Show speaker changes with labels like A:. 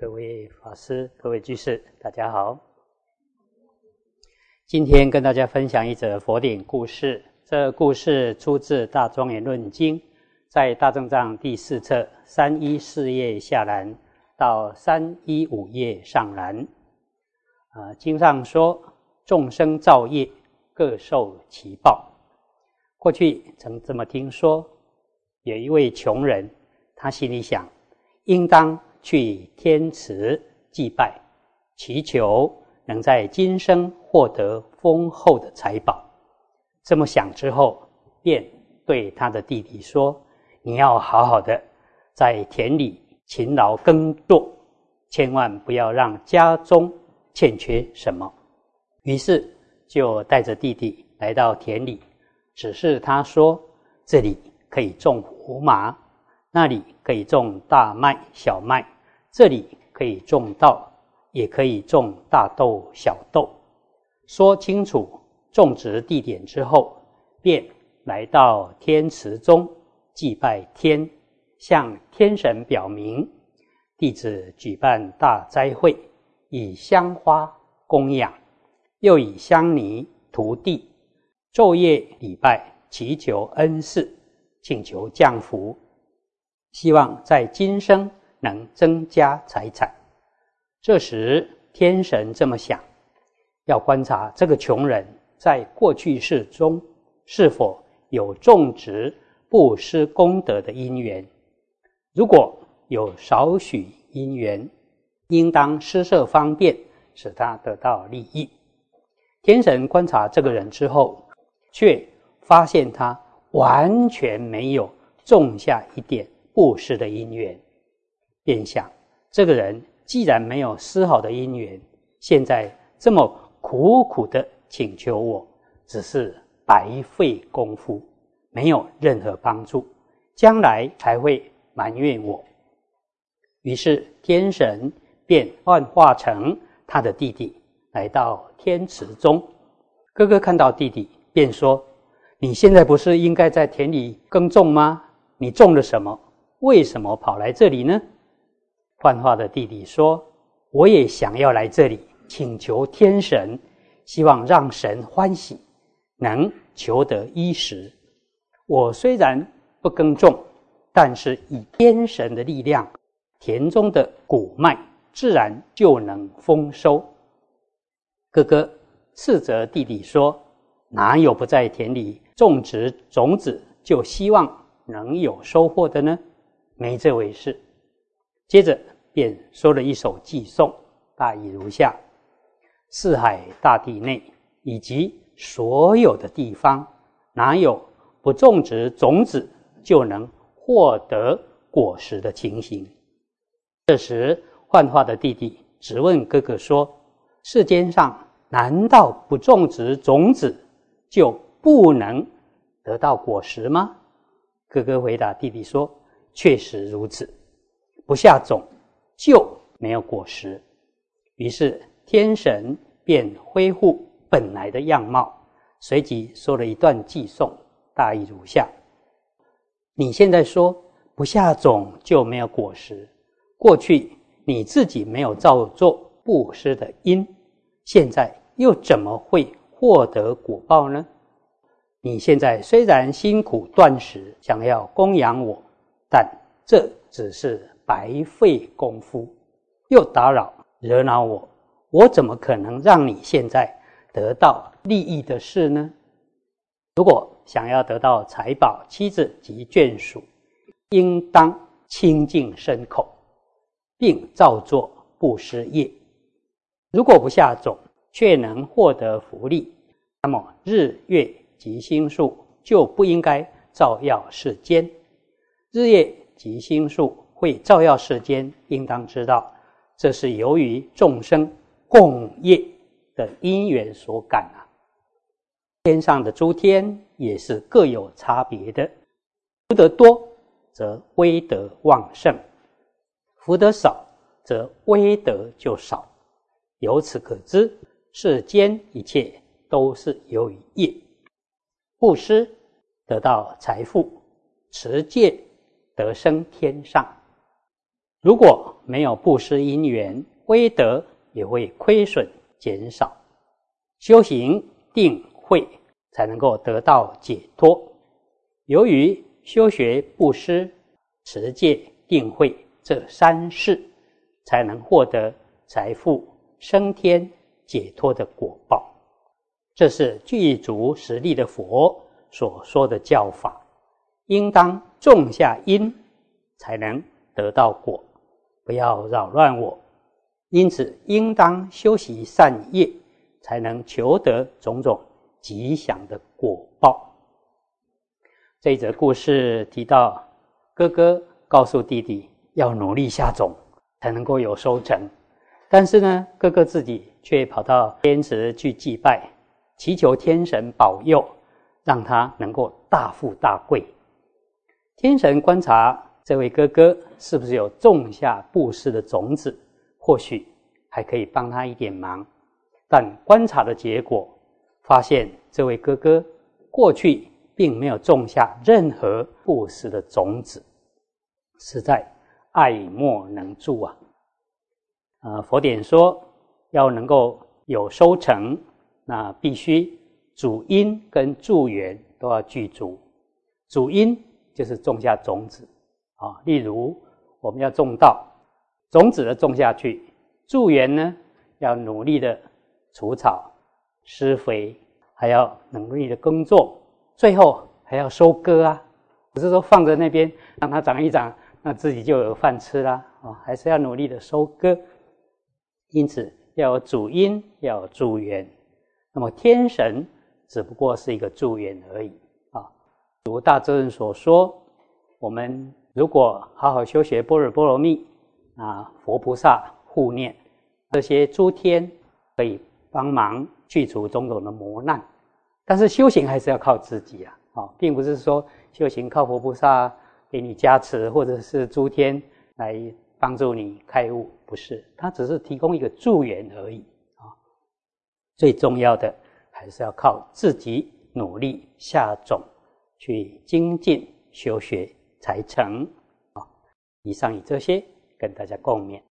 A: 各位法师、各位居士，大家好。今天跟大家分享一则佛典故事。这故事出自《大庄严论经》，在大正藏第四册三一四页下栏到三一五页上栏。啊，经上说，众生造业，各受其报。过去曾这么听说，有一位穷人，他心里想，应当去天池祭拜，祈求能在今生获得丰厚的财宝。这么想之后，便对他的弟弟说：“你要好好的在田里勤劳耕作，千万不要让家中欠缺什么。”于是就带着弟弟来到田里，只是他说：“这里可以种胡麻，那里可以种大麦、小麦，这里可以种稻，也可以种大豆、小豆。”说清楚。种植地点之后，便来到天池中祭拜天，向天神表明弟子举办大斋会，以香花供养，又以香泥涂地，昼夜礼拜，祈求恩赐，请求降福，希望在今生能增加财产。这时天神这么想，要观察这个穷人。在过去世中，是否有种植布施功德的因缘？如果有少许因缘，应当施设方便，使他得到利益。天神观察这个人之后，却发现他完全没有种下一点布施的因缘，便想：这个人既然没有丝毫的因缘，现在这么苦苦的。请求我，只是白费功夫，没有任何帮助，将来才会埋怨我。于是天神便幻化成他的弟弟，来到天池中。哥哥看到弟弟，便说：“你现在不是应该在田里耕种吗？你种了什么？为什么跑来这里呢？”幻化的弟弟说：“我也想要来这里，请求天神。”希望让神欢喜，能求得衣食。我虽然不耕种，但是以天神的力量，田中的谷麦自然就能丰收。哥哥斥责弟弟说：“哪有不在田里种植种子就希望能有收获的呢？没这回事。”接着便说了一首寄颂，大意如下。四海大地内，以及所有的地方，哪有不种植种子就能获得果实的情形？这时，幻化的弟弟质问哥哥说：“世间上难道不种植种子就不能得到果实吗？”哥哥回答弟弟说：“确实如此，不下种就没有果实。”于是。天神便恢复本来的样貌，随即说了一段寄颂，大意如下：你现在说不下种就没有果实，过去你自己没有造作布施的因，现在又怎么会获得果报呢？你现在虽然辛苦断食，想要供养我，但这只是白费功夫，又打扰惹恼我。我怎么可能让你现在得到利益的事呢？如果想要得到财宝、妻子及眷属，应当清净身口，并造作布施业。如果不下种，却能获得福利，那么日月及星数就不应该照耀世间。日月及星数会照耀世间，应当知道，这是由于众生。共业的因缘所感啊，天上的诸天也是各有差别的，福德多则威德旺盛，福德少则威德就少。由此可知，世间一切都是由于业。布施得到财富，持戒得生天上。如果没有布施因缘，威德也会亏损减少。修行定慧才能够得到解脱。由于修学布施、持戒、定慧这三事，才能获得财富、升天、解脱的果报。这是具足实力的佛所说的教法，应当种下因，才能得到果。不要扰乱我。因此，应当修习善业，才能求得种种吉祥的果报。这一则故事提到，哥哥告诉弟弟要努力下种，才能够有收成。但是呢，哥哥自己却跑到天池去祭拜，祈求天神保佑，让他能够大富大贵。天神观察这位哥哥是不是有种下布施的种子，或许还可以帮他一点忙。但观察的结果发现，这位哥哥过去。并没有种下任何布施的种子，实在爱莫能助啊！呃，佛典说要能够有收成，那必须主因跟助缘都要具足。主因就是种下种子啊，例如我们要种稻，种子的种下去；助缘呢，要努力的除草、施肥，还要努力的耕作。最后还要收割啊，不是说放在那边让它长一长，那自己就有饭吃啦啊，还是要努力的收割。因此要有主因，要有助缘。那么天神只不过是一个助缘而已啊。如大智人所说，我们如果好好修学般若波罗蜜啊，佛菩萨护念这些诸天，可以帮忙去除种种的磨难。但是修行还是要靠自己啊！啊，并不是说修行靠佛菩萨给你加持，或者是诸天来帮助你开悟，不是，他只是提供一个助缘而已啊。最重要的还是要靠自己努力下种，去精进修学才成啊。以上以这些跟大家共勉。